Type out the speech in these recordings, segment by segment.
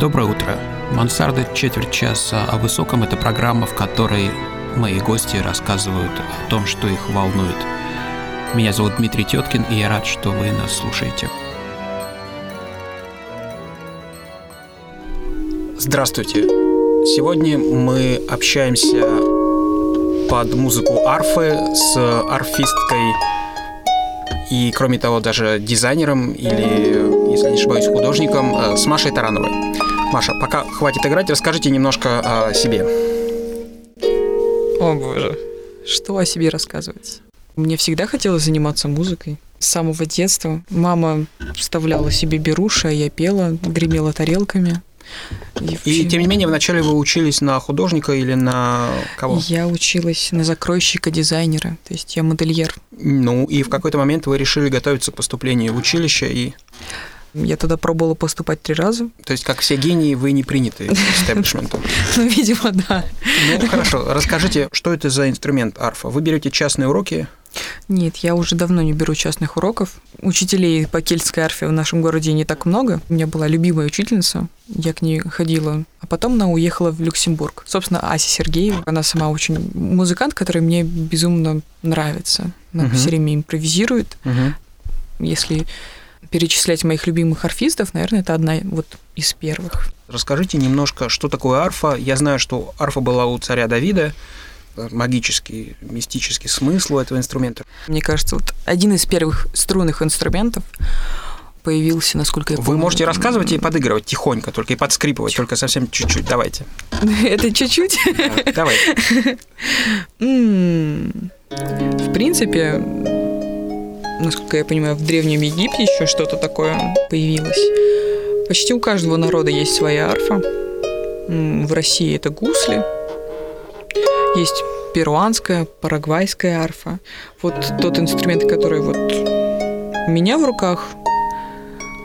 Доброе утро. Мансарда четверть часа о высоком – это программа, в которой мои гости рассказывают о том, что их волнует. Меня зовут Дмитрий Теткин, и я рад, что вы нас слушаете. Здравствуйте. Сегодня мы общаемся под музыку арфы с арфисткой и, кроме того, даже дизайнером или, если не ошибаюсь, художником э, с Машей Тарановой. Маша, пока хватит играть, расскажите немножко о себе. О боже, что о себе рассказывать? Мне всегда хотелось заниматься музыкой. С самого детства мама вставляла себе беруши, а я пела, гремела тарелками. И, и тем не менее, вначале вы учились на художника или на кого? Я училась на закройщика дизайнера, то есть я модельер. Ну, и в какой-то момент вы решили готовиться к поступлению в училище и... Я туда пробовала поступать три раза. То есть, как все гении, вы не приняты истеблишментом? Ну, видимо, да. Ну, хорошо. Расскажите, что это за инструмент арфа? Вы берете частные уроки? Нет, я уже давно не беру частных уроков. Учителей по кельтской арфе в нашем городе не так много. У меня была любимая учительница, я к ней ходила. А потом она уехала в Люксембург. Собственно, Ася Сергеева, она сама очень музыкант, который мне безумно нравится. Она угу. все время импровизирует. Угу. Если перечислять моих любимых арфистов, наверное, это одна вот из первых. Расскажите немножко, что такое арфа. Я знаю, что арфа была у царя Давида магический, мистический смысл у этого инструмента. Мне кажется, вот один из первых струнных инструментов появился, насколько я помню. Вы можете рассказывать и подыгрывать тихонько, только и подскрипывать, только совсем чуть-чуть. Давайте. Это чуть-чуть? Давай. В принципе, насколько я понимаю, в Древнем Египте еще что-то такое появилось. Почти у каждого народа есть своя арфа. В России это гусли, есть перуанская, парагвайская арфа. Вот тот инструмент, который вот у меня в руках,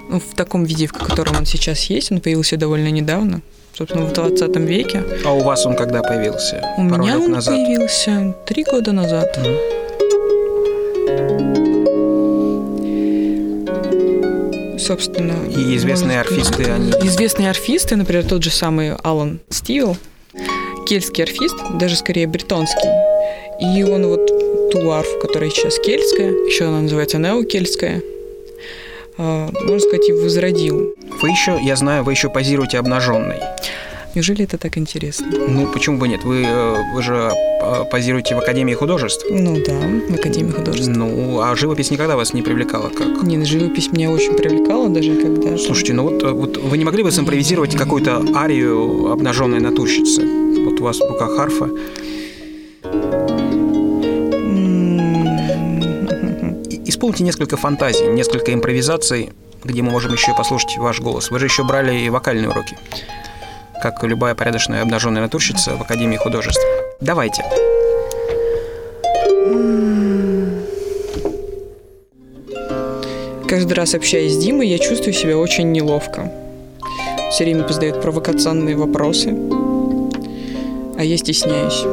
ну, в таком виде, в котором он сейчас есть, он появился довольно недавно, собственно, в 20 веке. А у вас он когда появился? У Пару меня он назад? появился три года назад. Mm. Собственно. И известные арфисты, они... Известные арфисты, например, тот же самый Алан Стивел, кельтский арфист, даже скорее бретонский. И он вот ту арфу, которая сейчас кельтская, еще она называется неокельтская, а, можно сказать, и возродил. Вы еще, я знаю, вы еще позируете обнаженной. Неужели это так интересно? Ну, почему бы нет? Вы, э, вы же э, позируете в Академии художеств. Ну да, в Академии художеств. Ну, а живопись никогда вас не привлекала как? Нет, живопись меня очень привлекала даже когда... Слушайте, ну вот, вот вы не могли бы симпровизировать какую-то арию обнаженной натурщицы? Вот у вас в руках харфа. Исполните несколько фантазий, несколько импровизаций, где мы можем еще послушать ваш голос. Вы же еще брали и вокальные уроки как любая порядочная обнаженная натурщица в Академии художеств. Давайте. Каждый раз общаясь с Димой, я чувствую себя очень неловко. Все время задают провокационные вопросы, а я стесняюсь.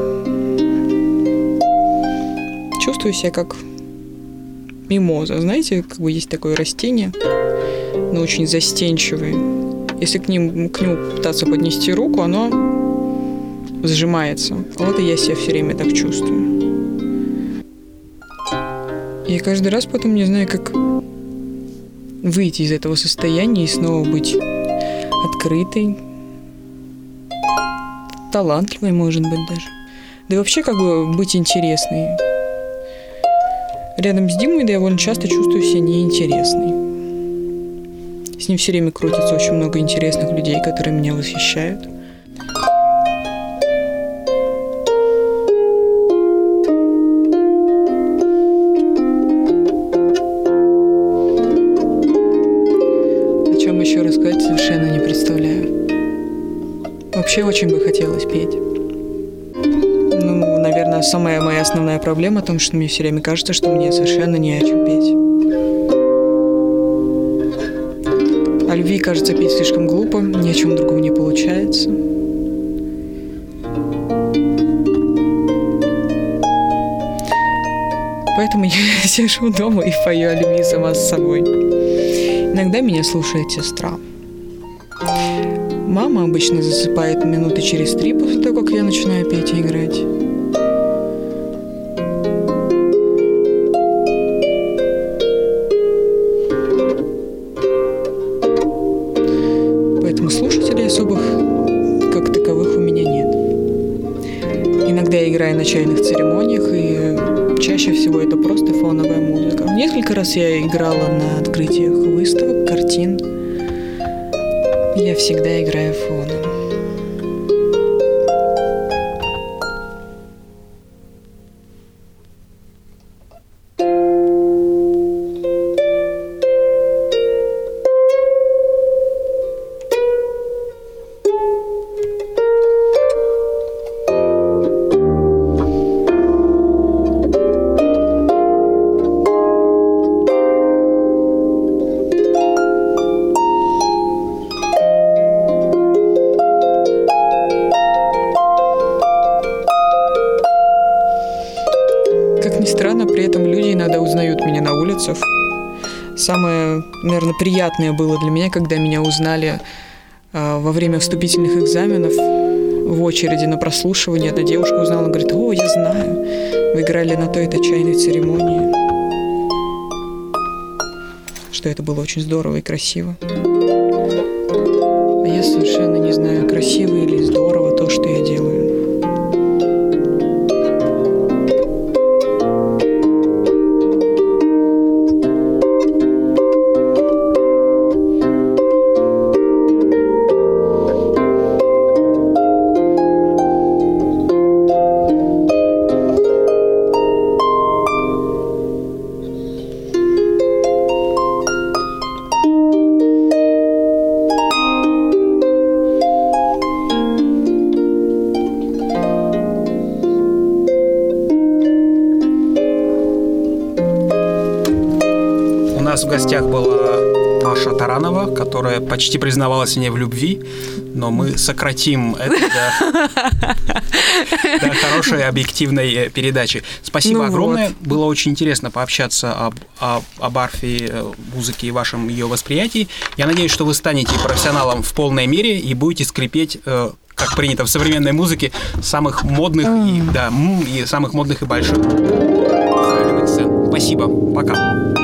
Чувствую себя как мимоза. Знаете, как бы есть такое растение, но очень застенчивое если к, ним, к нему пытаться поднести руку, оно сжимается. Вот и я себя все время так чувствую. И каждый раз потом не знаю, как выйти из этого состояния и снова быть открытой, талантливой, может быть, даже. Да и вообще как бы быть интересной. Рядом с Димой довольно часто чувствую себя неинтересной. С ним все время крутится очень много интересных людей, которые меня восхищают. О чем еще рассказать, совершенно не представляю. Вообще очень бы хотелось петь. Ну, наверное, самая моя основная проблема в том, что мне все время кажется, что мне совершенно не о чем петь. Любви, кажется, петь слишком глупо, ни о чем другом не получается. Поэтому я сижу дома и пою о любви сама с собой. Иногда меня слушает сестра. Мама обычно засыпает минуты через три после того, как я начинаю петь и играть. Я играю на чайных церемониях, и чаще всего это просто фоновая музыка. Несколько раз я играла на открытиях выставок, картин. Я всегда играю фоном. Самое, наверное, приятное было для меня, когда меня узнали э, во время вступительных экзаменов в очереди на прослушивание. Эта девушка узнала, говорит, о, я знаю, вы играли на той-то чайной церемонии. Что это было очень здорово и красиво. А я совершенно не знаю, красиво нас в гостях была Маша Таранова, которая почти признавалась мне в любви, но мы сократим это до, до хорошей объективной э, передачи. Спасибо Ну огромное. Было очень интересно пообщаться об, об, об арфе, э, музыке и вашем ее восприятии. Я надеюсь, что вы станете профессионалом в полной мере и будете скрипеть э, как принято в современной музыке, самых модных и, да, и самых модных и больших современных сцен. Спасибо. Пока.